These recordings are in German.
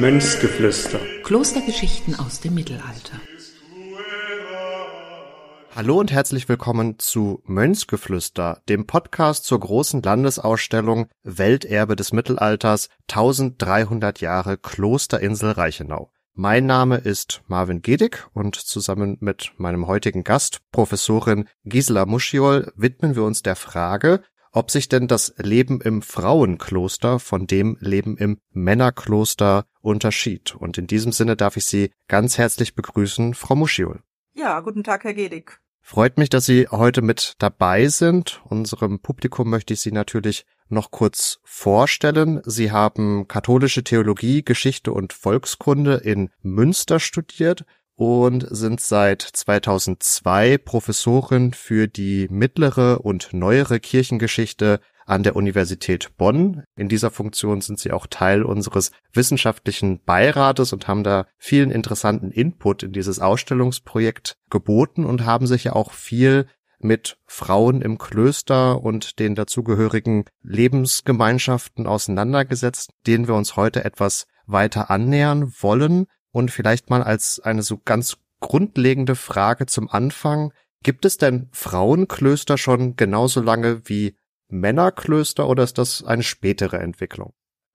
Mönchsgeflüster. Klostergeschichten aus dem Mittelalter. Hallo und herzlich willkommen zu Mönchsgeflüster, dem Podcast zur großen Landesausstellung Welterbe des Mittelalters 1300 Jahre Klosterinsel Reichenau. Mein Name ist Marvin Gedig und zusammen mit meinem heutigen Gast, Professorin Gisela Muschiol, widmen wir uns der Frage, ob sich denn das Leben im Frauenkloster von dem Leben im Männerkloster unterschied. Und in diesem Sinne darf ich Sie ganz herzlich begrüßen, Frau Muschiol. Ja, guten Tag, Herr Gedig. Freut mich, dass Sie heute mit dabei sind. Unserem Publikum möchte ich Sie natürlich noch kurz vorstellen. Sie haben katholische Theologie, Geschichte und Volkskunde in Münster studiert und sind seit 2002 Professorin für die mittlere und neuere Kirchengeschichte an der Universität Bonn. In dieser Funktion sind sie auch Teil unseres wissenschaftlichen Beirates und haben da vielen interessanten Input in dieses Ausstellungsprojekt geboten und haben sich ja auch viel mit Frauen im Klöster und den dazugehörigen Lebensgemeinschaften auseinandergesetzt, denen wir uns heute etwas weiter annähern wollen. Und vielleicht mal als eine so ganz grundlegende Frage zum Anfang. Gibt es denn Frauenklöster schon genauso lange wie Männerklöster oder ist das eine spätere Entwicklung?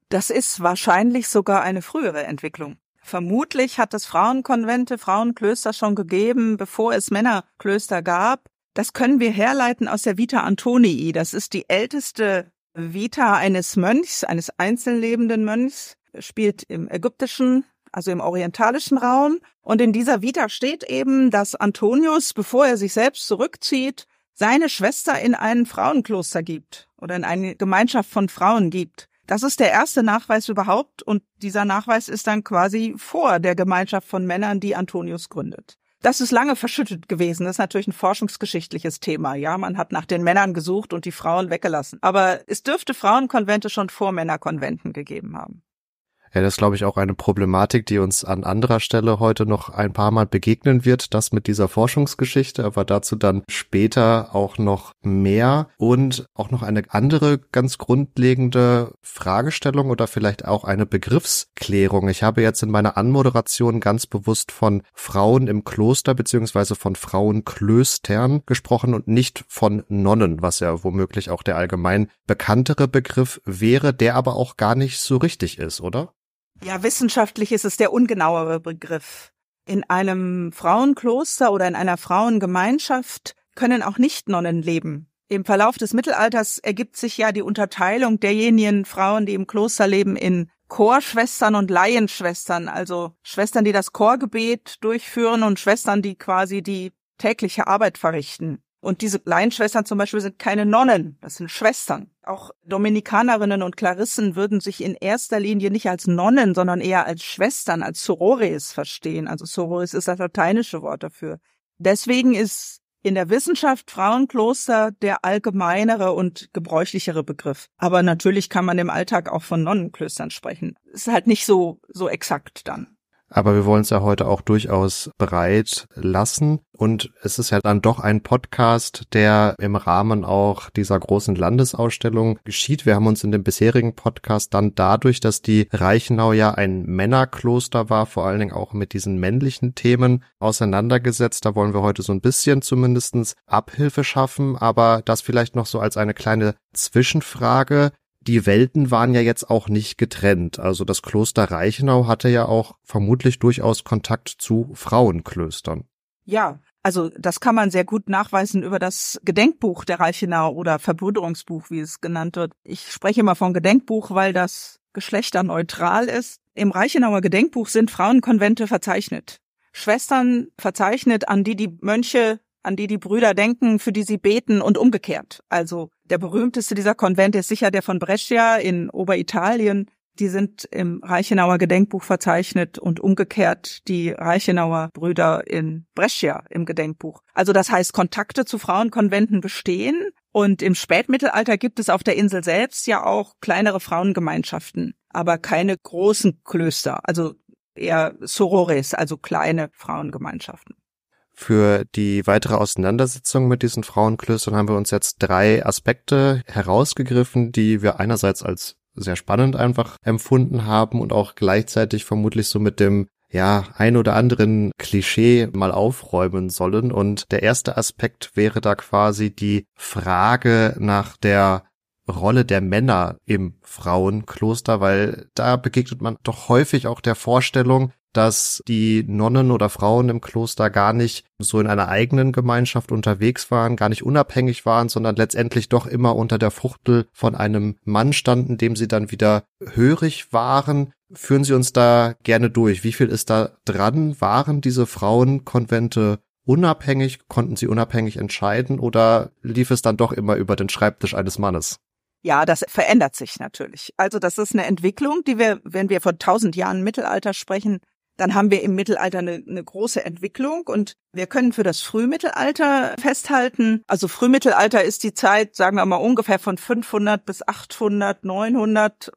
Das ist wahrscheinlich sogar eine frühere Entwicklung. Vermutlich hat es Frauenkonvente, Frauenklöster schon gegeben, bevor es Männerklöster gab. Das können wir herleiten aus der Vita Antonii. Das ist die älteste Vita eines Mönchs, eines einzelnlebenden Mönchs, spielt im ägyptischen also im orientalischen Raum. Und in dieser Vita steht eben, dass Antonius, bevor er sich selbst zurückzieht, seine Schwester in ein Frauenkloster gibt oder in eine Gemeinschaft von Frauen gibt. Das ist der erste Nachweis überhaupt und dieser Nachweis ist dann quasi vor der Gemeinschaft von Männern, die Antonius gründet. Das ist lange verschüttet gewesen. Das ist natürlich ein forschungsgeschichtliches Thema. Ja, man hat nach den Männern gesucht und die Frauen weggelassen. Aber es dürfte Frauenkonvente schon vor Männerkonventen gegeben haben. Ja, das ist, glaube ich, auch eine Problematik, die uns an anderer Stelle heute noch ein paar Mal begegnen wird, das mit dieser Forschungsgeschichte, aber dazu dann später auch noch mehr und auch noch eine andere ganz grundlegende Fragestellung oder vielleicht auch eine Begriffsklärung. Ich habe jetzt in meiner Anmoderation ganz bewusst von Frauen im Kloster beziehungsweise von Frauenklöstern gesprochen und nicht von Nonnen, was ja womöglich auch der allgemein bekanntere Begriff wäre, der aber auch gar nicht so richtig ist, oder? Ja, wissenschaftlich ist es der ungenauere Begriff. In einem Frauenkloster oder in einer Frauengemeinschaft können auch Nicht-Nonnen leben. Im Verlauf des Mittelalters ergibt sich ja die Unterteilung derjenigen Frauen, die im Kloster leben, in Chorschwestern und Laienschwestern, also Schwestern, die das Chorgebet durchführen und Schwestern, die quasi die tägliche Arbeit verrichten. Und diese Laienschwestern zum Beispiel sind keine Nonnen, das sind Schwestern. Auch Dominikanerinnen und Klarissen würden sich in erster Linie nicht als Nonnen, sondern eher als Schwestern, als Sorores verstehen. Also Sorores ist das lateinische Wort dafür. Deswegen ist in der Wissenschaft Frauenkloster der allgemeinere und gebräuchlichere Begriff. Aber natürlich kann man im Alltag auch von Nonnenklöstern sprechen. Ist halt nicht so, so exakt dann. Aber wir wollen es ja heute auch durchaus bereit lassen. Und es ist ja dann doch ein Podcast, der im Rahmen auch dieser großen Landesausstellung geschieht. Wir haben uns in dem bisherigen Podcast dann dadurch, dass die Reichenau ja ein Männerkloster war, vor allen Dingen auch mit diesen männlichen Themen auseinandergesetzt. Da wollen wir heute so ein bisschen zumindestens Abhilfe schaffen. Aber das vielleicht noch so als eine kleine Zwischenfrage die Welten waren ja jetzt auch nicht getrennt. Also das Kloster Reichenau hatte ja auch vermutlich durchaus Kontakt zu Frauenklöstern. Ja, also das kann man sehr gut nachweisen über das Gedenkbuch der Reichenau oder Verbrüderungsbuch, wie es genannt wird. Ich spreche immer von Gedenkbuch, weil das geschlechterneutral ist. Im Reichenauer Gedenkbuch sind Frauenkonvente verzeichnet. Schwestern verzeichnet, an die die Mönche an die die Brüder denken, für die sie beten und umgekehrt. Also der berühmteste dieser Konvente ist sicher der von Brescia in Oberitalien. Die sind im Reichenauer Gedenkbuch verzeichnet und umgekehrt die Reichenauer Brüder in Brescia im Gedenkbuch. Also das heißt, Kontakte zu Frauenkonventen bestehen und im Spätmittelalter gibt es auf der Insel selbst ja auch kleinere Frauengemeinschaften, aber keine großen Klöster, also eher Sorores, also kleine Frauengemeinschaften. Für die weitere Auseinandersetzung mit diesen Frauenklöstern haben wir uns jetzt drei Aspekte herausgegriffen, die wir einerseits als sehr spannend einfach empfunden haben und auch gleichzeitig vermutlich so mit dem ja, ein oder anderen Klischee mal aufräumen sollen. Und der erste Aspekt wäre da quasi die Frage nach der Rolle der Männer im Frauenkloster, weil da begegnet man doch häufig auch der Vorstellung, dass die Nonnen oder Frauen im Kloster gar nicht so in einer eigenen Gemeinschaft unterwegs waren, gar nicht unabhängig waren, sondern letztendlich doch immer unter der Fuchtel von einem Mann standen, dem sie dann wieder hörig waren. Führen Sie uns da gerne durch. Wie viel ist da dran? Waren diese Frauenkonvente unabhängig? Konnten sie unabhängig entscheiden oder lief es dann doch immer über den Schreibtisch eines Mannes? Ja, das verändert sich natürlich. Also das ist eine Entwicklung, die wir, wenn wir von tausend Jahren Mittelalter sprechen, dann haben wir im Mittelalter eine, eine, große Entwicklung und wir können für das Frühmittelalter festhalten. Also Frühmittelalter ist die Zeit, sagen wir mal ungefähr von 500 bis 800, 900.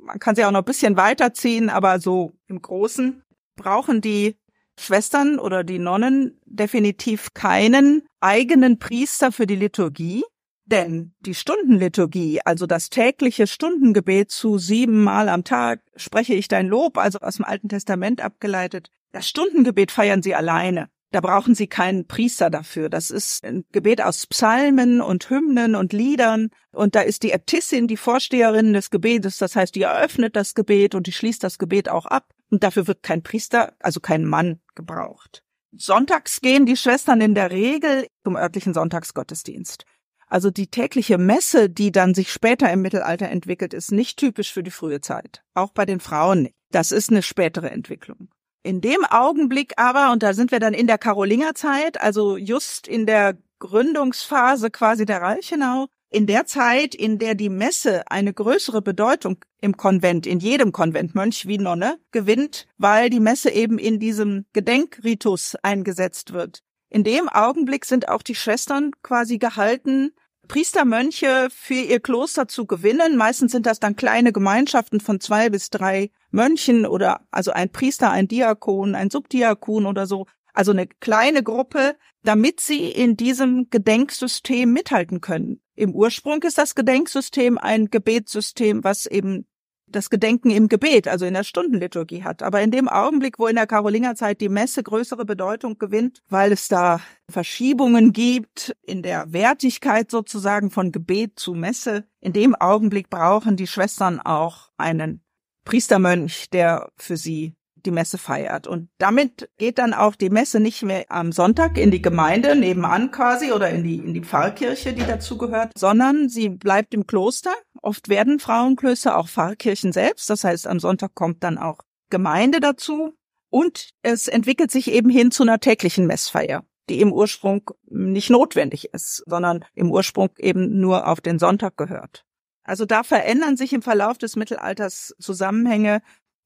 Man kann sie auch noch ein bisschen weiterziehen, aber so im Großen brauchen die Schwestern oder die Nonnen definitiv keinen eigenen Priester für die Liturgie, denn die Stundenliturgie, also das tägliche Stundengebet zu siebenmal am Tag, spreche ich dein Lob, also aus dem Alten Testament abgeleitet, das Stundengebet feiern sie alleine. Da brauchen sie keinen Priester dafür. Das ist ein Gebet aus Psalmen und Hymnen und Liedern. Und da ist die Äbtissin die Vorsteherin des Gebetes. Das heißt, die eröffnet das Gebet und die schließt das Gebet auch ab. Und dafür wird kein Priester, also kein Mann gebraucht. Sonntags gehen die Schwestern in der Regel zum örtlichen Sonntagsgottesdienst. Also die tägliche Messe, die dann sich später im Mittelalter entwickelt, ist nicht typisch für die frühe Zeit. Auch bei den Frauen nicht. Das ist eine spätere Entwicklung. In dem Augenblick aber, und da sind wir dann in der Karolingerzeit, also just in der Gründungsphase quasi der Reichenau, in der Zeit, in der die Messe eine größere Bedeutung im Konvent, in jedem Konvent, Mönch wie Nonne, gewinnt, weil die Messe eben in diesem Gedenkritus eingesetzt wird. In dem Augenblick sind auch die Schwestern quasi gehalten, Priestermönche für ihr Kloster zu gewinnen. Meistens sind das dann kleine Gemeinschaften von zwei bis drei Mönchen oder also ein Priester, ein Diakon, ein Subdiakon oder so. Also eine kleine Gruppe, damit sie in diesem Gedenksystem mithalten können. Im Ursprung ist das Gedenksystem ein Gebetssystem, was eben das Gedenken im Gebet, also in der Stundenliturgie hat. Aber in dem Augenblick, wo in der Karolingerzeit die Messe größere Bedeutung gewinnt, weil es da Verschiebungen gibt in der Wertigkeit sozusagen von Gebet zu Messe, in dem Augenblick brauchen die Schwestern auch einen Priestermönch, der für sie die Messe feiert. Und damit geht dann auch die Messe nicht mehr am Sonntag in die Gemeinde nebenan quasi oder in die, in die Pfarrkirche, die dazugehört, sondern sie bleibt im Kloster. Oft werden Frauenklöster auch Pfarrkirchen selbst. Das heißt, am Sonntag kommt dann auch Gemeinde dazu. Und es entwickelt sich eben hin zu einer täglichen Messfeier, die im Ursprung nicht notwendig ist, sondern im Ursprung eben nur auf den Sonntag gehört. Also da verändern sich im Verlauf des Mittelalters Zusammenhänge,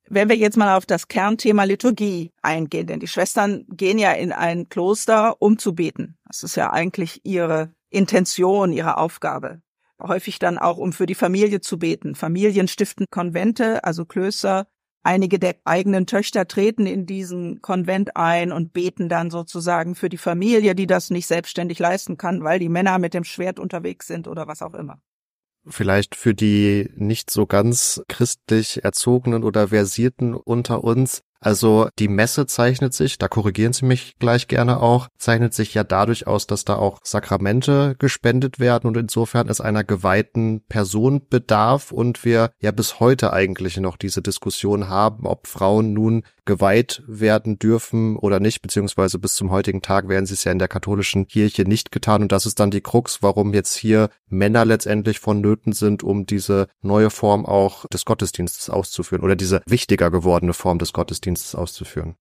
wenn wir jetzt mal auf das Kernthema Liturgie eingehen, denn die Schwestern gehen ja in ein Kloster, um zu beten. Das ist ja eigentlich ihre Intention, ihre Aufgabe. Häufig dann auch, um für die Familie zu beten. Familien stiften Konvente, also Klöster. Einige der eigenen Töchter treten in diesen Konvent ein und beten dann sozusagen für die Familie, die das nicht selbstständig leisten kann, weil die Männer mit dem Schwert unterwegs sind oder was auch immer vielleicht für die nicht so ganz christlich erzogenen oder versierten unter uns. Also die Messe zeichnet sich, da korrigieren Sie mich gleich gerne auch, zeichnet sich ja dadurch aus, dass da auch Sakramente gespendet werden und insofern es einer geweihten Person bedarf und wir ja bis heute eigentlich noch diese Diskussion haben, ob Frauen nun geweiht werden dürfen oder nicht, beziehungsweise bis zum heutigen Tag werden sie es ja in der katholischen Kirche nicht getan. Und das ist dann die Krux, warum jetzt hier Männer letztendlich vonnöten sind, um diese neue Form auch des Gottesdienstes auszuführen oder diese wichtiger gewordene Form des Gottesdienstes auszuführen.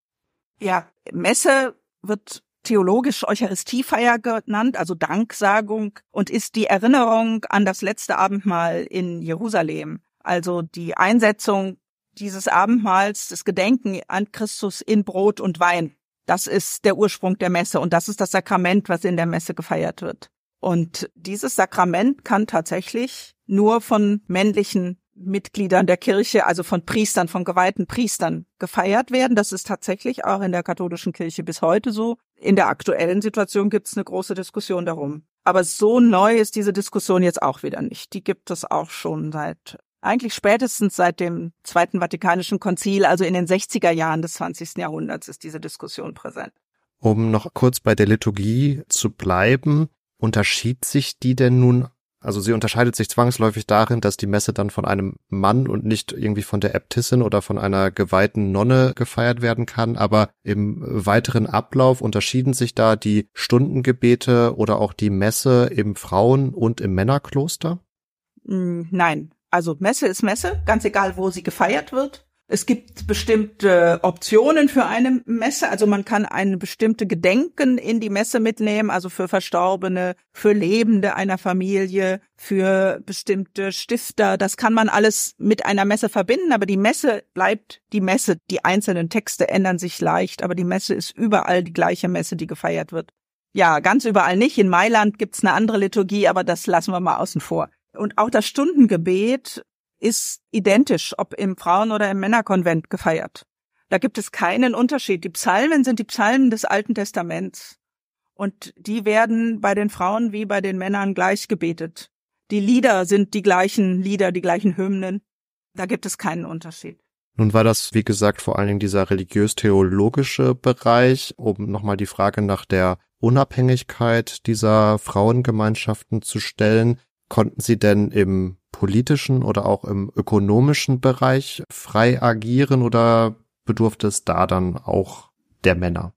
Ja, Messe wird theologisch Eucharistiefeier genannt, also Danksagung und ist die Erinnerung an das letzte Abendmahl in Jerusalem. Also die Einsetzung dieses Abendmahls, das Gedenken an Christus in Brot und Wein. Das ist der Ursprung der Messe und das ist das Sakrament, was in der Messe gefeiert wird. Und dieses Sakrament kann tatsächlich nur von männlichen Mitgliedern der Kirche, also von Priestern, von geweihten Priestern gefeiert werden. Das ist tatsächlich auch in der katholischen Kirche bis heute so. In der aktuellen Situation gibt es eine große Diskussion darum. Aber so neu ist diese Diskussion jetzt auch wieder nicht. Die gibt es auch schon seit eigentlich spätestens seit dem Zweiten Vatikanischen Konzil, also in den 60er Jahren des 20. Jahrhunderts, ist diese Diskussion präsent. Um noch kurz bei der Liturgie zu bleiben, unterschied sich die denn nun also sie unterscheidet sich zwangsläufig darin, dass die Messe dann von einem Mann und nicht irgendwie von der Äbtissin oder von einer geweihten Nonne gefeiert werden kann. Aber im weiteren Ablauf unterschieden sich da die Stundengebete oder auch die Messe im Frauen- und im Männerkloster? Hm, nein. Also Messe ist Messe, ganz egal, wo sie gefeiert wird. Es gibt bestimmte Optionen für eine Messe. Also man kann eine bestimmte Gedenken in die Messe mitnehmen, also für Verstorbene, für Lebende einer Familie, für bestimmte Stifter. Das kann man alles mit einer Messe verbinden, aber die Messe bleibt die Messe. Die einzelnen Texte ändern sich leicht, aber die Messe ist überall die gleiche Messe, die gefeiert wird. Ja, ganz überall nicht. In Mailand gibt's eine andere Liturgie, aber das lassen wir mal außen vor. Und auch das Stundengebet ist identisch, ob im Frauen- oder im Männerkonvent gefeiert. Da gibt es keinen Unterschied. Die Psalmen sind die Psalmen des Alten Testaments. Und die werden bei den Frauen wie bei den Männern gleich gebetet. Die Lieder sind die gleichen Lieder, die gleichen Hymnen. Da gibt es keinen Unterschied. Nun war das, wie gesagt, vor allen Dingen dieser religiös-theologische Bereich, um nochmal die Frage nach der Unabhängigkeit dieser Frauengemeinschaften zu stellen. Konnten Sie denn im politischen oder auch im ökonomischen Bereich frei agieren oder bedurfte es da dann auch der Männer?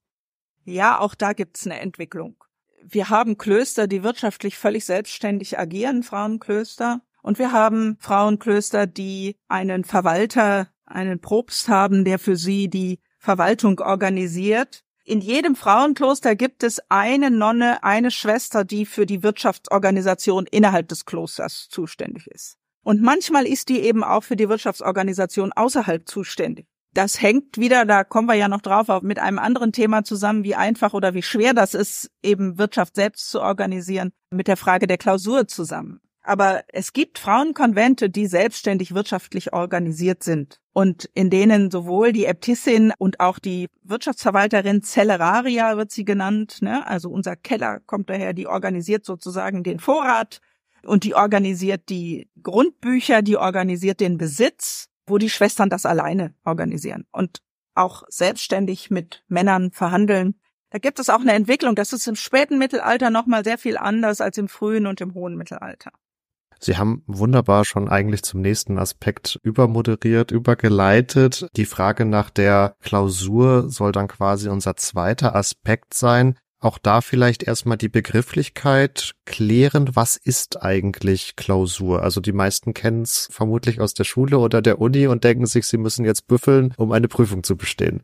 Ja, auch da gibt's eine Entwicklung. Wir haben Klöster, die wirtschaftlich völlig selbstständig agieren, Frauenklöster. Und wir haben Frauenklöster, die einen Verwalter, einen Propst haben, der für sie die Verwaltung organisiert. In jedem Frauenkloster gibt es eine Nonne, eine Schwester, die für die Wirtschaftsorganisation innerhalb des Klosters zuständig ist. Und manchmal ist die eben auch für die Wirtschaftsorganisation außerhalb zuständig. Das hängt wieder, da kommen wir ja noch drauf, mit einem anderen Thema zusammen, wie einfach oder wie schwer das ist, eben Wirtschaft selbst zu organisieren, mit der Frage der Klausur zusammen. Aber es gibt Frauenkonvente, die selbstständig wirtschaftlich organisiert sind und in denen sowohl die Äbtissin und auch die Wirtschaftsverwalterin Celleraria wird sie genannt, ne? also unser Keller kommt daher, die organisiert sozusagen den Vorrat und die organisiert die Grundbücher, die organisiert den Besitz, wo die Schwestern das alleine organisieren und auch selbstständig mit Männern verhandeln. Da gibt es auch eine Entwicklung. Das ist im späten Mittelalter nochmal sehr viel anders als im frühen und im hohen Mittelalter. Sie haben wunderbar schon eigentlich zum nächsten Aspekt übermoderiert, übergeleitet. Die Frage nach der Klausur soll dann quasi unser zweiter Aspekt sein. Auch da vielleicht erstmal die Begrifflichkeit klären. Was ist eigentlich Klausur? Also die meisten kennen es vermutlich aus der Schule oder der Uni und denken sich, sie müssen jetzt büffeln, um eine Prüfung zu bestehen.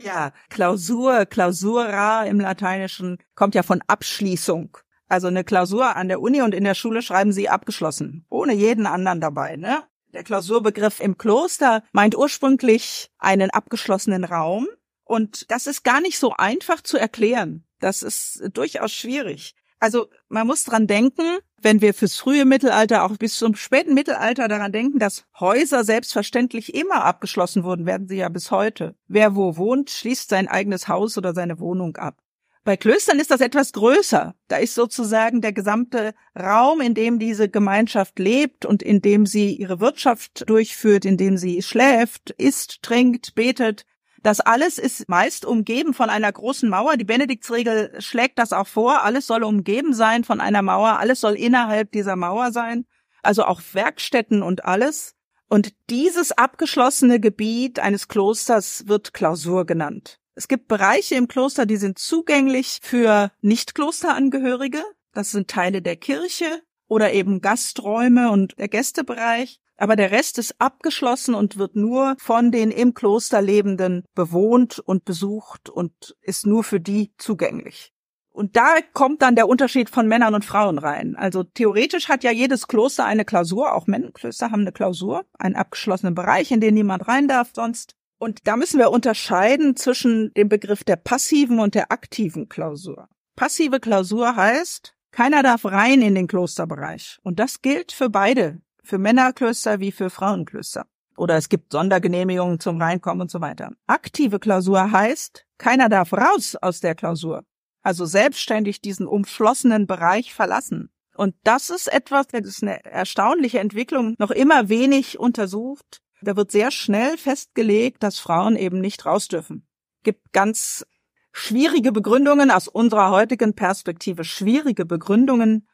Ja, Klausur, Klausura im Lateinischen kommt ja von Abschließung. Also eine Klausur an der Uni und in der Schule schreiben sie abgeschlossen, ohne jeden anderen dabei, ne? Der Klausurbegriff im Kloster meint ursprünglich einen abgeschlossenen Raum und das ist gar nicht so einfach zu erklären. Das ist durchaus schwierig. Also man muss dran denken, wenn wir fürs frühe Mittelalter auch bis zum späten Mittelalter daran denken, dass Häuser selbstverständlich immer abgeschlossen wurden, werden sie ja bis heute. Wer wo wohnt, schließt sein eigenes Haus oder seine Wohnung ab. Bei Klöstern ist das etwas größer. Da ist sozusagen der gesamte Raum, in dem diese Gemeinschaft lebt und in dem sie ihre Wirtschaft durchführt, in dem sie schläft, isst, trinkt, betet. Das alles ist meist umgeben von einer großen Mauer. Die Benediktsregel schlägt das auch vor. Alles soll umgeben sein von einer Mauer. Alles soll innerhalb dieser Mauer sein. Also auch Werkstätten und alles. Und dieses abgeschlossene Gebiet eines Klosters wird Klausur genannt. Es gibt Bereiche im Kloster, die sind zugänglich für Nicht-Klosterangehörige. Das sind Teile der Kirche oder eben Gasträume und der Gästebereich. Aber der Rest ist abgeschlossen und wird nur von den im Kloster Lebenden bewohnt und besucht und ist nur für die zugänglich. Und da kommt dann der Unterschied von Männern und Frauen rein. Also theoretisch hat ja jedes Kloster eine Klausur, auch Männerklöster haben eine Klausur, einen abgeschlossenen Bereich, in den niemand rein darf sonst. Und da müssen wir unterscheiden zwischen dem Begriff der passiven und der aktiven Klausur. Passive Klausur heißt, keiner darf rein in den Klosterbereich. Und das gilt für beide, für Männerklöster wie für Frauenklöster. Oder es gibt Sondergenehmigungen zum Reinkommen und so weiter. Aktive Klausur heißt, keiner darf raus aus der Klausur. also selbstständig diesen umschlossenen Bereich verlassen. Und das ist etwas, das ist eine erstaunliche Entwicklung, noch immer wenig untersucht. Da wird sehr schnell festgelegt, dass Frauen eben nicht raus dürfen. Gibt ganz schwierige Begründungen aus unserer heutigen Perspektive, schwierige Begründungen.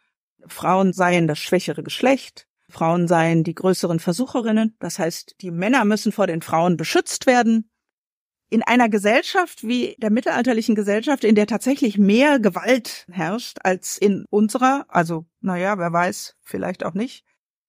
Frauen seien das schwächere Geschlecht. Frauen seien die größeren Versucherinnen. Das heißt, die Männer müssen vor den Frauen beschützt werden in einer Gesellschaft wie der mittelalterlichen Gesellschaft, in der tatsächlich mehr Gewalt herrscht als in unserer, also naja, wer weiß, vielleicht auch nicht,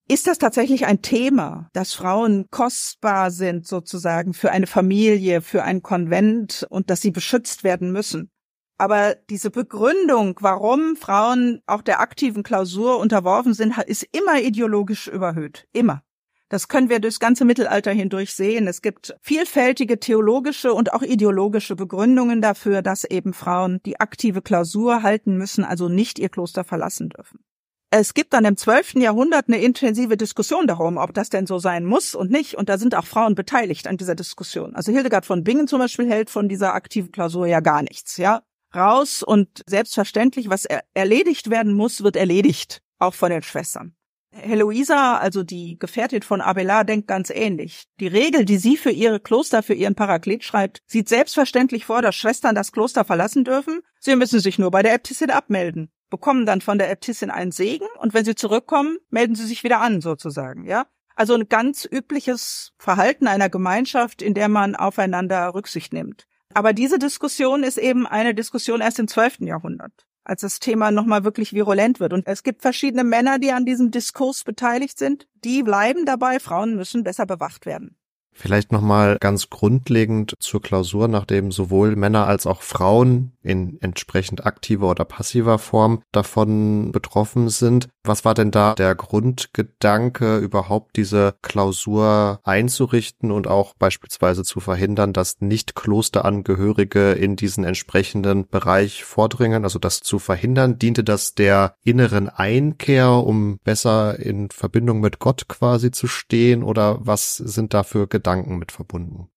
ist das tatsächlich ein Thema, dass Frauen kostbar sind sozusagen für eine Familie, für ein Konvent und dass sie beschützt werden müssen. Aber diese Begründung, warum Frauen auch der aktiven Klausur unterworfen sind, ist immer ideologisch überhöht. Immer. Das können wir durchs ganze Mittelalter hindurch sehen. Es gibt vielfältige theologische und auch ideologische Begründungen dafür, dass eben Frauen die aktive Klausur halten müssen, also nicht ihr Kloster verlassen dürfen. Es gibt dann im 12. Jahrhundert eine intensive Diskussion darum, ob das denn so sein muss und nicht. Und da sind auch Frauen beteiligt an dieser Diskussion. Also Hildegard von Bingen zum Beispiel hält von dieser aktiven Klausur ja gar nichts, ja. Raus und selbstverständlich, was er erledigt werden muss, wird erledigt. Auch von den Schwestern. Heloisa, also die Gefährtin von Abelard, denkt ganz ähnlich. Die Regel, die sie für ihre Kloster, für ihren Paraklet schreibt, sieht selbstverständlich vor, dass Schwestern das Kloster verlassen dürfen. Sie müssen sich nur bei der Äbtissin abmelden, bekommen dann von der Äbtissin einen Segen und wenn sie zurückkommen, melden sie sich wieder an, sozusagen, ja. Also ein ganz übliches Verhalten einer Gemeinschaft, in der man aufeinander Rücksicht nimmt. Aber diese Diskussion ist eben eine Diskussion erst im 12. Jahrhundert als das Thema nochmal wirklich virulent wird. Und es gibt verschiedene Männer, die an diesem Diskurs beteiligt sind. Die bleiben dabei, Frauen müssen besser bewacht werden. Vielleicht nochmal ganz grundlegend zur Klausur, nachdem sowohl Männer als auch Frauen in entsprechend aktiver oder passiver Form davon betroffen sind. Was war denn da der Grundgedanke, überhaupt diese Klausur einzurichten und auch beispielsweise zu verhindern, dass nicht Klosterangehörige in diesen entsprechenden Bereich vordringen? Also das zu verhindern, diente das der inneren Einkehr, um besser in Verbindung mit Gott quasi zu stehen? Oder was sind da für Gedanken? Mit verbunden.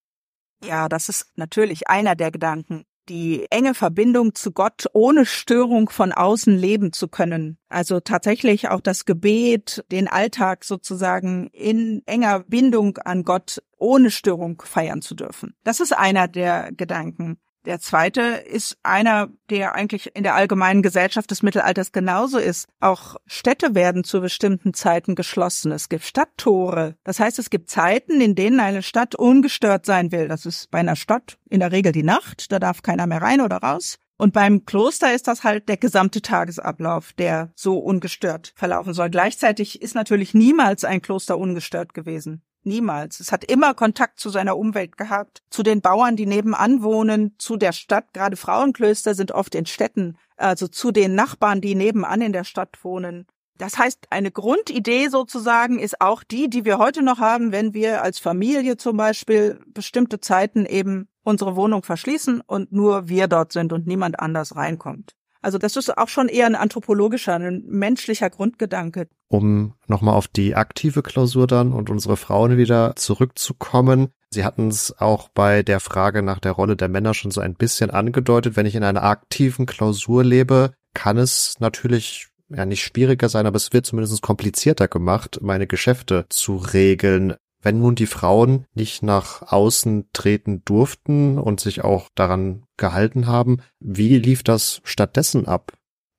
Ja, das ist natürlich einer der Gedanken. Die enge Verbindung zu Gott ohne Störung von außen leben zu können. Also tatsächlich auch das Gebet, den Alltag sozusagen in enger Bindung an Gott ohne Störung feiern zu dürfen. Das ist einer der Gedanken. Der zweite ist einer, der eigentlich in der allgemeinen Gesellschaft des Mittelalters genauso ist. Auch Städte werden zu bestimmten Zeiten geschlossen. Es gibt Stadttore. Das heißt, es gibt Zeiten, in denen eine Stadt ungestört sein will. Das ist bei einer Stadt in der Regel die Nacht. Da darf keiner mehr rein oder raus. Und beim Kloster ist das halt der gesamte Tagesablauf, der so ungestört verlaufen soll. Gleichzeitig ist natürlich niemals ein Kloster ungestört gewesen. Niemals. Es hat immer Kontakt zu seiner Umwelt gehabt, zu den Bauern, die nebenan wohnen, zu der Stadt. Gerade Frauenklöster sind oft in Städten, also zu den Nachbarn, die nebenan in der Stadt wohnen. Das heißt, eine Grundidee sozusagen ist auch die, die wir heute noch haben, wenn wir als Familie zum Beispiel bestimmte Zeiten eben unsere Wohnung verschließen und nur wir dort sind und niemand anders reinkommt. Also das ist auch schon eher ein anthropologischer, ein menschlicher Grundgedanke. Um nochmal auf die aktive Klausur dann und unsere Frauen wieder zurückzukommen. Sie hatten es auch bei der Frage nach der Rolle der Männer schon so ein bisschen angedeutet. Wenn ich in einer aktiven Klausur lebe, kann es natürlich ja nicht schwieriger sein, aber es wird zumindest komplizierter gemacht, meine Geschäfte zu regeln. Wenn nun die Frauen nicht nach außen treten durften und sich auch daran gehalten haben, wie lief das stattdessen ab?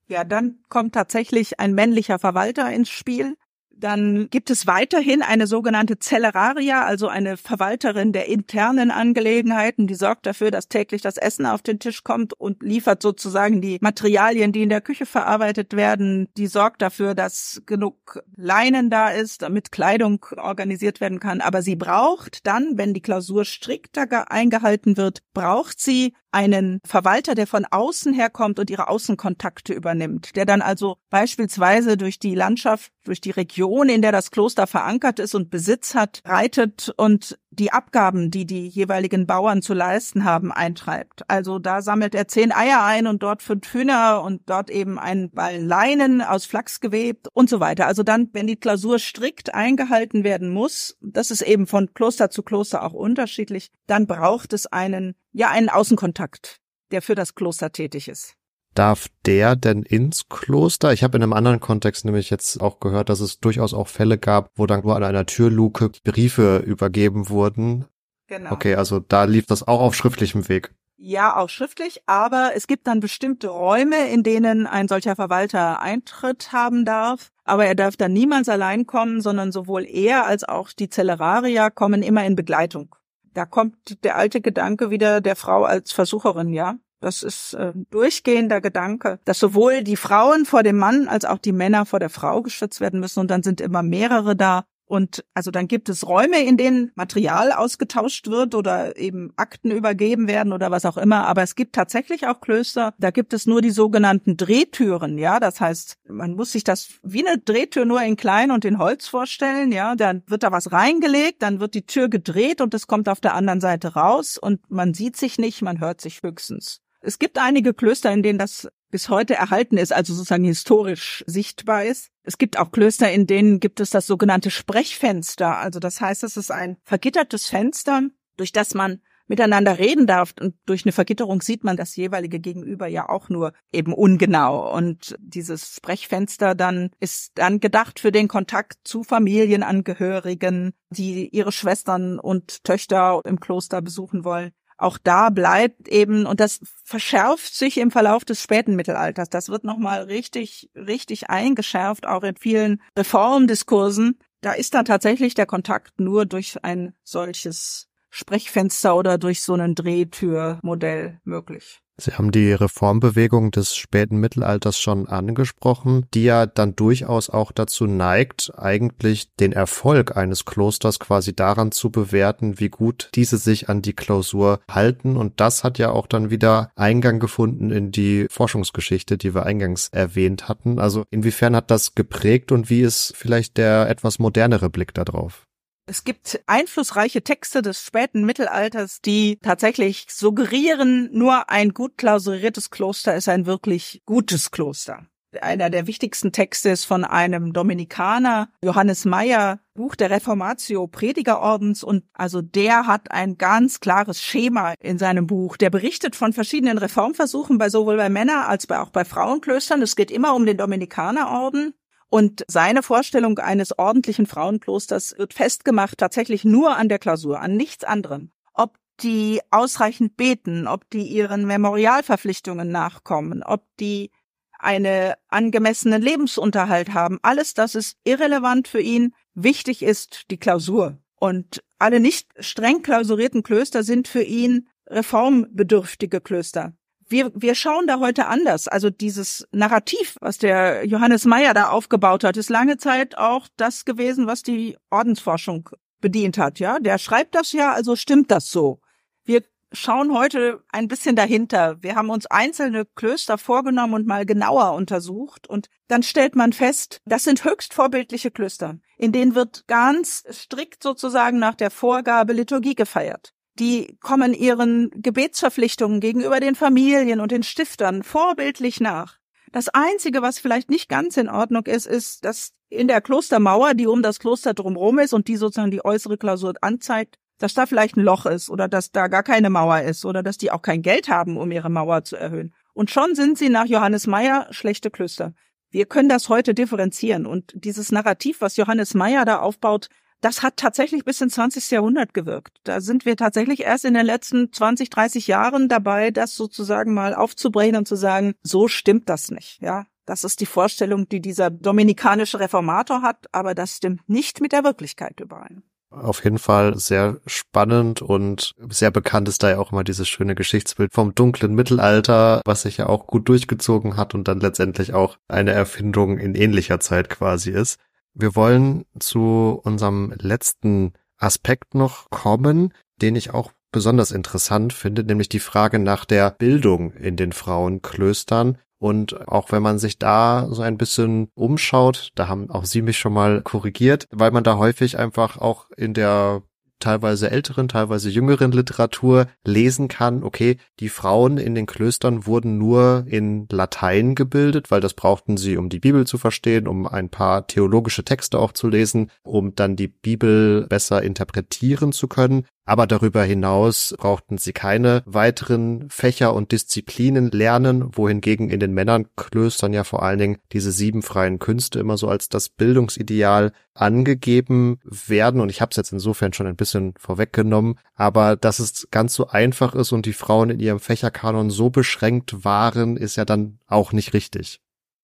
Ja, dann kommt tatsächlich ein männlicher Verwalter ins Spiel, dann gibt es weiterhin eine sogenannte Celleraria, also eine Verwalterin der internen Angelegenheiten, die sorgt dafür, dass täglich das Essen auf den Tisch kommt und liefert sozusagen die Materialien, die in der Küche verarbeitet werden. Die sorgt dafür, dass genug Leinen da ist, damit Kleidung organisiert werden kann. Aber sie braucht dann, wenn die Klausur strikter eingehalten wird, braucht sie einen Verwalter, der von außen herkommt und ihre Außenkontakte übernimmt, der dann also beispielsweise durch die Landschaft, durch die Region, in der das Kloster verankert ist und Besitz hat, reitet und die Abgaben, die die jeweiligen Bauern zu leisten haben, eintreibt. Also da sammelt er zehn Eier ein und dort fünf Hühner und dort eben ein Ball Leinen aus Flachs gewebt und so weiter. Also dann, wenn die Klausur strikt eingehalten werden muss, das ist eben von Kloster zu Kloster auch unterschiedlich, dann braucht es einen, ja, einen Außenkontakt, der für das Kloster tätig ist. Darf der denn ins Kloster? Ich habe in einem anderen Kontext nämlich jetzt auch gehört, dass es durchaus auch Fälle gab, wo dann nur an einer Türluke Briefe übergeben wurden. Genau. Okay, also da lief das auch auf schriftlichem Weg. Ja, auch schriftlich, aber es gibt dann bestimmte Räume, in denen ein solcher Verwalter Eintritt haben darf. Aber er darf dann niemals allein kommen, sondern sowohl er als auch die Celeraria kommen immer in Begleitung. Da kommt der alte Gedanke wieder der Frau als Versucherin, ja. Das ist äh, durchgehender Gedanke, dass sowohl die Frauen vor dem Mann als auch die Männer vor der Frau geschützt werden müssen und dann sind immer mehrere da und also dann gibt es Räume, in denen Material ausgetauscht wird oder eben Akten übergeben werden oder was auch immer. Aber es gibt tatsächlich auch Klöster, da gibt es nur die sogenannten Drehtüren. Ja, das heißt, man muss sich das wie eine Drehtür nur in klein und in Holz vorstellen. Ja, dann wird da was reingelegt, dann wird die Tür gedreht und es kommt auf der anderen Seite raus und man sieht sich nicht, man hört sich höchstens. Es gibt einige Klöster, in denen das bis heute erhalten ist, also sozusagen historisch sichtbar ist. Es gibt auch Klöster, in denen gibt es das sogenannte Sprechfenster. Also das heißt, es ist ein vergittertes Fenster, durch das man miteinander reden darf. Und durch eine Vergitterung sieht man das jeweilige Gegenüber ja auch nur eben ungenau. Und dieses Sprechfenster dann ist dann gedacht für den Kontakt zu Familienangehörigen, die ihre Schwestern und Töchter im Kloster besuchen wollen auch da bleibt eben, und das verschärft sich im Verlauf des späten Mittelalters. Das wird nochmal richtig, richtig eingeschärft, auch in vielen Reformdiskursen. Da ist dann tatsächlich der Kontakt nur durch ein solches Sprechfenster oder durch so ein Drehtürmodell möglich. Sie haben die Reformbewegung des späten Mittelalters schon angesprochen, die ja dann durchaus auch dazu neigt, eigentlich den Erfolg eines Klosters quasi daran zu bewerten, wie gut diese sich an die Klausur halten. Und das hat ja auch dann wieder Eingang gefunden in die Forschungsgeschichte, die wir eingangs erwähnt hatten. Also inwiefern hat das geprägt und wie ist vielleicht der etwas modernere Blick darauf? Es gibt einflussreiche Texte des späten Mittelalters, die tatsächlich suggerieren, nur ein gut klausuriertes Kloster ist ein wirklich gutes Kloster. Einer der wichtigsten Texte ist von einem Dominikaner, Johannes Meyer, Buch der Reformatio Predigerordens und also der hat ein ganz klares Schema in seinem Buch. Der berichtet von verschiedenen Reformversuchen bei sowohl bei Männer als auch bei Frauenklöstern. Es geht immer um den Dominikanerorden und seine Vorstellung eines ordentlichen Frauenklosters wird festgemacht tatsächlich nur an der Klausur, an nichts anderem. Ob die ausreichend beten, ob die ihren Memorialverpflichtungen nachkommen, ob die eine angemessenen Lebensunterhalt haben, alles das ist irrelevant für ihn. Wichtig ist die Klausur. Und alle nicht streng klausurierten Klöster sind für ihn reformbedürftige Klöster wir, wir schauen da heute anders. Also dieses Narrativ, was der Johannes Meyer da aufgebaut hat, ist lange Zeit auch das gewesen, was die Ordensforschung bedient hat. Ja, der schreibt das ja, also stimmt das so. Wir schauen heute ein bisschen dahinter. Wir haben uns einzelne Klöster vorgenommen und mal genauer untersucht und dann stellt man fest, das sind höchst vorbildliche Klöster. In denen wird ganz strikt sozusagen nach der Vorgabe Liturgie gefeiert die kommen ihren Gebetsverpflichtungen gegenüber den Familien und den Stiftern vorbildlich nach. Das Einzige, was vielleicht nicht ganz in Ordnung ist, ist, dass in der Klostermauer, die um das Kloster drumherum ist und die sozusagen die äußere Klausur anzeigt, dass da vielleicht ein Loch ist oder dass da gar keine Mauer ist oder dass die auch kein Geld haben, um ihre Mauer zu erhöhen. Und schon sind sie nach Johannes Meyer schlechte Klöster. Wir können das heute differenzieren und dieses Narrativ, was Johannes Meyer da aufbaut, das hat tatsächlich bis ins 20. Jahrhundert gewirkt. Da sind wir tatsächlich erst in den letzten 20, 30 Jahren dabei, das sozusagen mal aufzubrechen und zu sagen, so stimmt das nicht, ja. Das ist die Vorstellung, die dieser dominikanische Reformator hat, aber das stimmt nicht mit der Wirklichkeit überein. Auf jeden Fall sehr spannend und sehr bekannt ist da ja auch immer dieses schöne Geschichtsbild vom dunklen Mittelalter, was sich ja auch gut durchgezogen hat und dann letztendlich auch eine Erfindung in ähnlicher Zeit quasi ist. Wir wollen zu unserem letzten Aspekt noch kommen, den ich auch besonders interessant finde, nämlich die Frage nach der Bildung in den Frauenklöstern. Und auch wenn man sich da so ein bisschen umschaut, da haben auch Sie mich schon mal korrigiert, weil man da häufig einfach auch in der teilweise älteren, teilweise jüngeren Literatur lesen kann, okay, die Frauen in den Klöstern wurden nur in Latein gebildet, weil das brauchten sie, um die Bibel zu verstehen, um ein paar theologische Texte auch zu lesen, um dann die Bibel besser interpretieren zu können. Aber darüber hinaus brauchten sie keine weiteren Fächer und Disziplinen lernen, wohingegen in den Männernklöstern ja vor allen Dingen diese sieben freien Künste immer so als das Bildungsideal angegeben werden. Und ich habe es jetzt insofern schon ein bisschen vorweggenommen, aber dass es ganz so einfach ist und die Frauen in ihrem Fächerkanon so beschränkt waren, ist ja dann auch nicht richtig.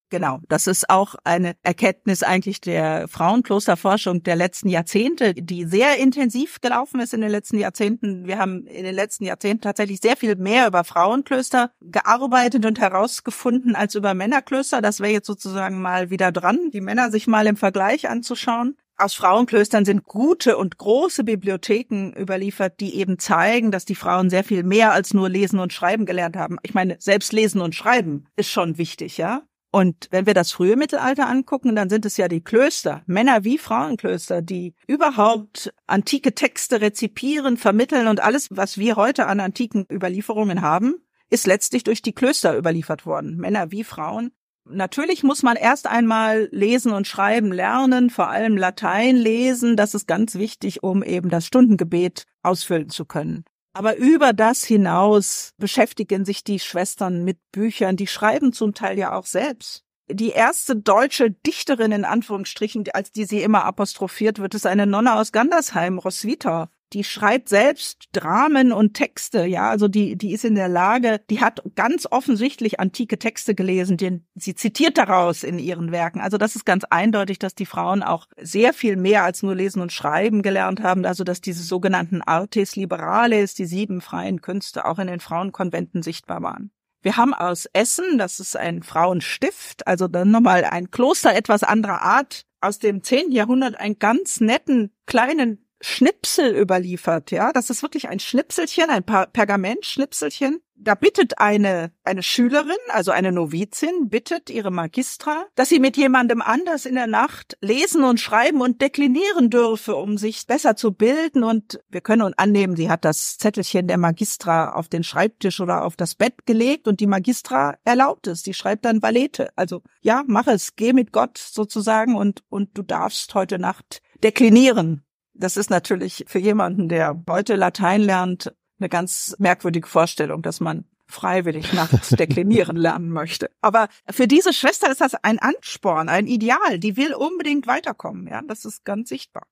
Genau, das ist auch eine Erkenntnis eigentlich der Frauenklosterforschung der letzten Jahrzehnte, die sehr intensiv gelaufen ist in den letzten Jahrzehnten. Wir haben in den letzten Jahrzehnten tatsächlich sehr viel mehr über Frauenklöster gearbeitet und herausgefunden als über Männerklöster. Das wäre jetzt sozusagen mal wieder dran, die Männer sich mal im Vergleich anzuschauen. Aus Frauenklöstern sind gute und große Bibliotheken überliefert, die eben zeigen, dass die Frauen sehr viel mehr als nur lesen und schreiben gelernt haben. Ich meine, selbst lesen und schreiben ist schon wichtig, ja. Und wenn wir das frühe Mittelalter angucken, dann sind es ja die Klöster, Männer wie Frauenklöster, die überhaupt antike Texte rezipieren, vermitteln und alles, was wir heute an antiken Überlieferungen haben, ist letztlich durch die Klöster überliefert worden, Männer wie Frauen. Natürlich muss man erst einmal lesen und schreiben lernen, vor allem Latein lesen, das ist ganz wichtig, um eben das Stundengebet ausfüllen zu können. Aber über das hinaus beschäftigen sich die Schwestern mit Büchern, die schreiben zum Teil ja auch selbst. Die erste deutsche Dichterin in Anführungsstrichen, als die sie immer apostrophiert wird, ist eine Nonne aus Gandersheim, Roswitha die schreibt selbst Dramen und Texte, ja, also die, die ist in der Lage, die hat ganz offensichtlich antike Texte gelesen, den, sie zitiert daraus in ihren Werken. Also das ist ganz eindeutig, dass die Frauen auch sehr viel mehr als nur lesen und schreiben gelernt haben, also dass diese sogenannten Artes Liberales, die sieben freien Künste, auch in den Frauenkonventen sichtbar waren. Wir haben aus Essen, das ist ein Frauenstift, also dann nochmal ein Kloster etwas anderer Art, aus dem zehnten Jahrhundert einen ganz netten kleinen Schnipsel überliefert, ja. Das ist wirklich ein Schnipselchen, ein Pergamentschnipselchen. Da bittet eine, eine Schülerin, also eine Novizin, bittet ihre Magistra, dass sie mit jemandem anders in der Nacht lesen und schreiben und deklinieren dürfe, um sich besser zu bilden. Und wir können uns annehmen, sie hat das Zettelchen der Magistra auf den Schreibtisch oder auf das Bett gelegt und die Magistra erlaubt es. Die schreibt dann Valete. Also, ja, mach es, geh mit Gott sozusagen und, und du darfst heute Nacht deklinieren. Das ist natürlich für jemanden, der heute Latein lernt, eine ganz merkwürdige Vorstellung, dass man freiwillig nachts deklinieren lernen möchte. Aber für diese Schwester ist das ein Ansporn, ein Ideal. Die will unbedingt weiterkommen. Ja, das ist ganz sichtbar.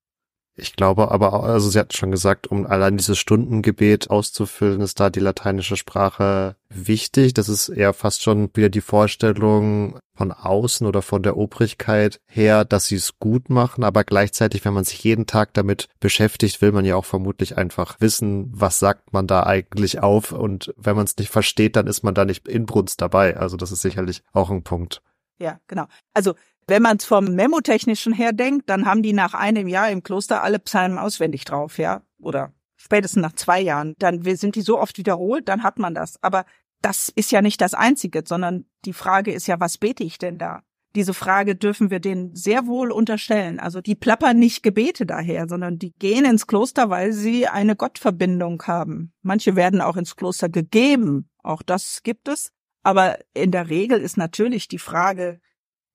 Ich glaube aber, auch, also sie hat schon gesagt, um allein dieses Stundengebet auszufüllen, ist da die lateinische Sprache wichtig. Das ist eher fast schon wieder die Vorstellung von außen oder von der Obrigkeit her, dass sie es gut machen. Aber gleichzeitig, wenn man sich jeden Tag damit beschäftigt, will man ja auch vermutlich einfach wissen, was sagt man da eigentlich auf. Und wenn man es nicht versteht, dann ist man da nicht inbrunst dabei. Also das ist sicherlich auch ein Punkt. Ja, genau. Also wenn man es vom Memotechnischen her denkt, dann haben die nach einem Jahr im Kloster alle Psalmen auswendig drauf, ja, oder spätestens nach zwei Jahren. Dann sind die so oft wiederholt, dann hat man das. Aber das ist ja nicht das Einzige, sondern die Frage ist ja, was bete ich denn da? Diese Frage dürfen wir denen sehr wohl unterstellen. Also die plappern nicht Gebete daher, sondern die gehen ins Kloster, weil sie eine Gottverbindung haben. Manche werden auch ins Kloster gegeben. Auch das gibt es. Aber in der Regel ist natürlich die Frage,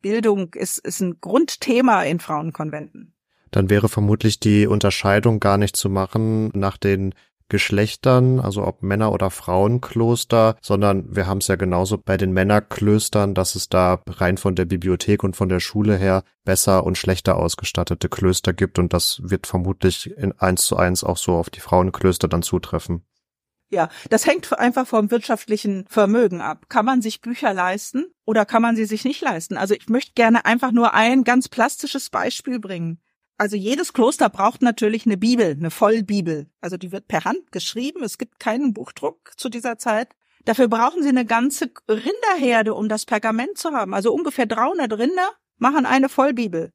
Bildung ist, ist ein Grundthema in Frauenkonventen. Dann wäre vermutlich die Unterscheidung gar nicht zu machen nach den Geschlechtern, also ob Männer- oder Frauenkloster, sondern wir haben es ja genauso bei den Männerklöstern, dass es da rein von der Bibliothek und von der Schule her besser und schlechter ausgestattete Klöster gibt und das wird vermutlich in eins zu eins auch so auf die Frauenklöster dann zutreffen. Ja, das hängt einfach vom wirtschaftlichen Vermögen ab. Kann man sich Bücher leisten oder kann man sie sich nicht leisten? Also ich möchte gerne einfach nur ein ganz plastisches Beispiel bringen. Also jedes Kloster braucht natürlich eine Bibel, eine Vollbibel. Also die wird per Hand geschrieben. Es gibt keinen Buchdruck zu dieser Zeit. Dafür brauchen sie eine ganze Rinderherde, um das Pergament zu haben. Also ungefähr 300 Rinder machen eine Vollbibel.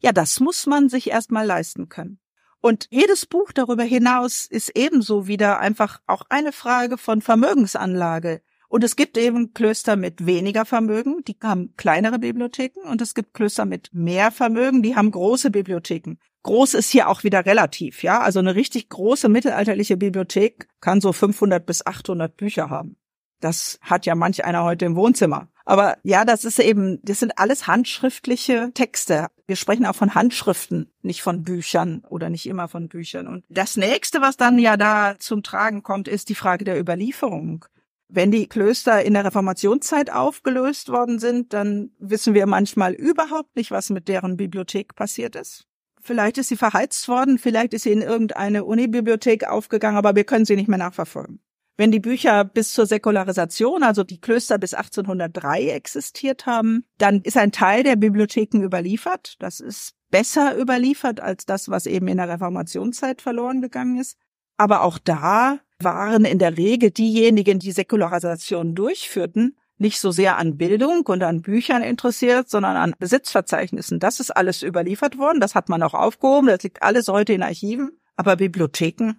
Ja, das muss man sich erstmal leisten können. Und jedes Buch darüber hinaus ist ebenso wieder einfach auch eine Frage von Vermögensanlage. Und es gibt eben Klöster mit weniger Vermögen, die haben kleinere Bibliotheken und es gibt Klöster mit mehr Vermögen, die haben große Bibliotheken. Groß ist hier auch wieder relativ, ja. Also eine richtig große mittelalterliche Bibliothek kann so 500 bis 800 Bücher haben. Das hat ja manch einer heute im Wohnzimmer. Aber ja, das ist eben, das sind alles handschriftliche Texte. Wir sprechen auch von Handschriften, nicht von Büchern oder nicht immer von Büchern. Und das nächste, was dann ja da zum Tragen kommt, ist die Frage der Überlieferung. Wenn die Klöster in der Reformationszeit aufgelöst worden sind, dann wissen wir manchmal überhaupt nicht, was mit deren Bibliothek passiert ist. Vielleicht ist sie verheizt worden, vielleicht ist sie in irgendeine Unibibliothek aufgegangen, aber wir können sie nicht mehr nachverfolgen. Wenn die Bücher bis zur Säkularisation, also die Klöster bis 1803 existiert haben, dann ist ein Teil der Bibliotheken überliefert. Das ist besser überliefert als das, was eben in der Reformationszeit verloren gegangen ist. Aber auch da waren in der Regel diejenigen, die Säkularisation durchführten, nicht so sehr an Bildung und an Büchern interessiert, sondern an Besitzverzeichnissen. Das ist alles überliefert worden, das hat man auch aufgehoben, das liegt alles heute in Archiven. Aber Bibliotheken,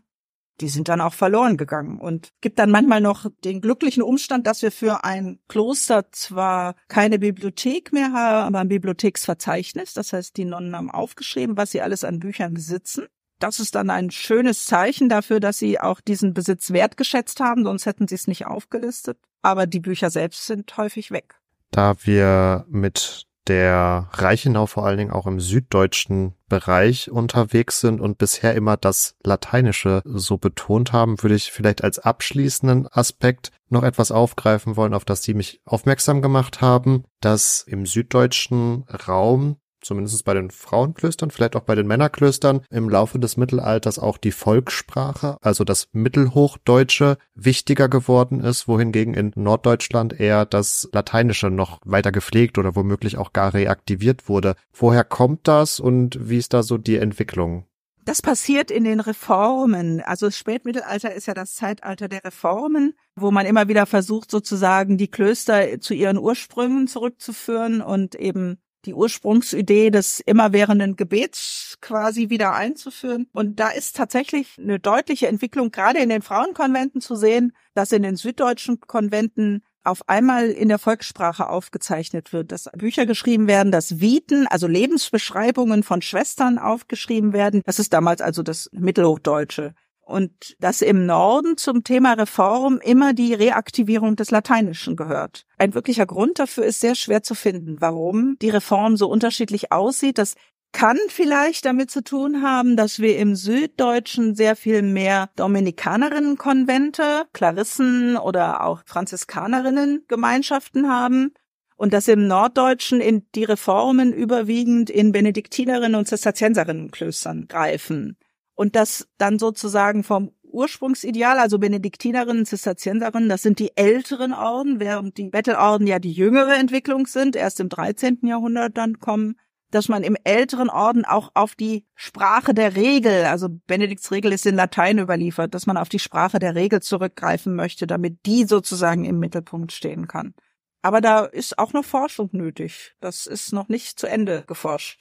die sind dann auch verloren gegangen und gibt dann manchmal noch den glücklichen Umstand, dass wir für ein Kloster zwar keine Bibliothek mehr haben, aber ein Bibliotheksverzeichnis. Das heißt, die Nonnen haben aufgeschrieben, was sie alles an Büchern besitzen. Das ist dann ein schönes Zeichen dafür, dass sie auch diesen Besitz wertgeschätzt haben, sonst hätten sie es nicht aufgelistet. Aber die Bücher selbst sind häufig weg. Da wir mit der Reichenau vor allen Dingen auch im süddeutschen Bereich unterwegs sind und bisher immer das Lateinische so betont haben, würde ich vielleicht als abschließenden Aspekt noch etwas aufgreifen wollen, auf das Sie mich aufmerksam gemacht haben, dass im süddeutschen Raum zumindest bei den Frauenklöstern, vielleicht auch bei den Männerklöstern, im Laufe des Mittelalters auch die Volkssprache, also das Mittelhochdeutsche, wichtiger geworden ist, wohingegen in Norddeutschland eher das Lateinische noch weiter gepflegt oder womöglich auch gar reaktiviert wurde. Woher kommt das und wie ist da so die Entwicklung? Das passiert in den Reformen. Also das Spätmittelalter ist ja das Zeitalter der Reformen, wo man immer wieder versucht, sozusagen die Klöster zu ihren Ursprüngen zurückzuführen und eben die Ursprungsidee des immerwährenden Gebets quasi wieder einzuführen. Und da ist tatsächlich eine deutliche Entwicklung gerade in den Frauenkonventen zu sehen, dass in den süddeutschen Konventen auf einmal in der Volkssprache aufgezeichnet wird, dass Bücher geschrieben werden, dass Viten, also Lebensbeschreibungen von Schwestern aufgeschrieben werden. Das ist damals also das Mittelhochdeutsche und dass im Norden zum Thema Reform immer die Reaktivierung des Lateinischen gehört. Ein wirklicher Grund dafür ist sehr schwer zu finden, warum die Reform so unterschiedlich aussieht. Das kann vielleicht damit zu tun haben, dass wir im Süddeutschen sehr viel mehr Dominikanerinnenkonvente, Klarissen oder auch Franziskanerinnengemeinschaften haben und dass im Norddeutschen in die Reformen überwiegend in Benediktinerinnen und Zisterzienserinnenklöstern greifen und das dann sozusagen vom Ursprungsideal, also Benediktinerinnen, Zisterzienserinnen, das sind die älteren Orden, während die Bettelorden ja die jüngere Entwicklung sind, erst im 13. Jahrhundert dann kommen, dass man im älteren Orden auch auf die Sprache der Regel, also Benedikts Regel ist in Latein überliefert, dass man auf die Sprache der Regel zurückgreifen möchte, damit die sozusagen im Mittelpunkt stehen kann. Aber da ist auch noch Forschung nötig. Das ist noch nicht zu Ende geforscht.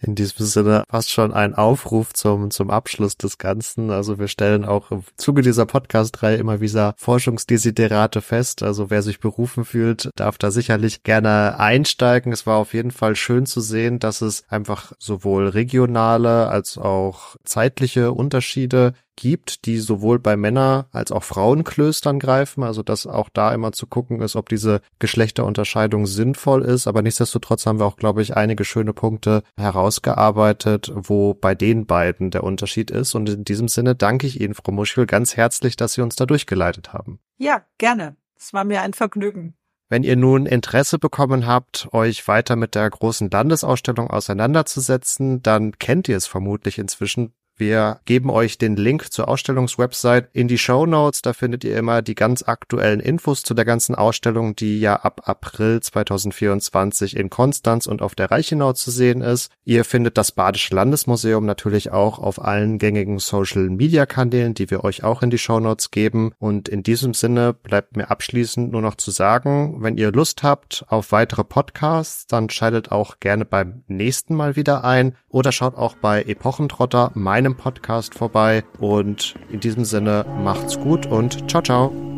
In diesem Sinne fast schon ein Aufruf zum, zum Abschluss des Ganzen. Also wir stellen auch im Zuge dieser Podcast-Reihe immer wieder Forschungsdesiderate fest. Also wer sich berufen fühlt, darf da sicherlich gerne einsteigen. Es war auf jeden Fall schön zu sehen, dass es einfach sowohl regionale als auch zeitliche Unterschiede gibt, die sowohl bei Männer- als auch Frauenklöstern greifen, also dass auch da immer zu gucken ist, ob diese Geschlechterunterscheidung sinnvoll ist, aber nichtsdestotrotz haben wir auch, glaube ich, einige schöne Punkte herausgearbeitet, wo bei den beiden der Unterschied ist und in diesem Sinne danke ich Ihnen, Frau Muschel, ganz herzlich, dass Sie uns da durchgeleitet haben. Ja, gerne. Es war mir ein Vergnügen. Wenn ihr nun Interesse bekommen habt, euch weiter mit der großen Landesausstellung auseinanderzusetzen, dann kennt ihr es vermutlich inzwischen wir geben euch den Link zur Ausstellungswebsite in die Show Notes. Da findet ihr immer die ganz aktuellen Infos zu der ganzen Ausstellung, die ja ab April 2024 in Konstanz und auf der Reichenau zu sehen ist. Ihr findet das Badische Landesmuseum natürlich auch auf allen gängigen Social Media Kanälen, die wir euch auch in die Show Notes geben. Und in diesem Sinne bleibt mir abschließend nur noch zu sagen, wenn ihr Lust habt auf weitere Podcasts, dann schaltet auch gerne beim nächsten Mal wieder ein oder schaut auch bei Epochentrotter meine meinem Podcast vorbei. Und in diesem Sinne macht's gut und ciao, ciao.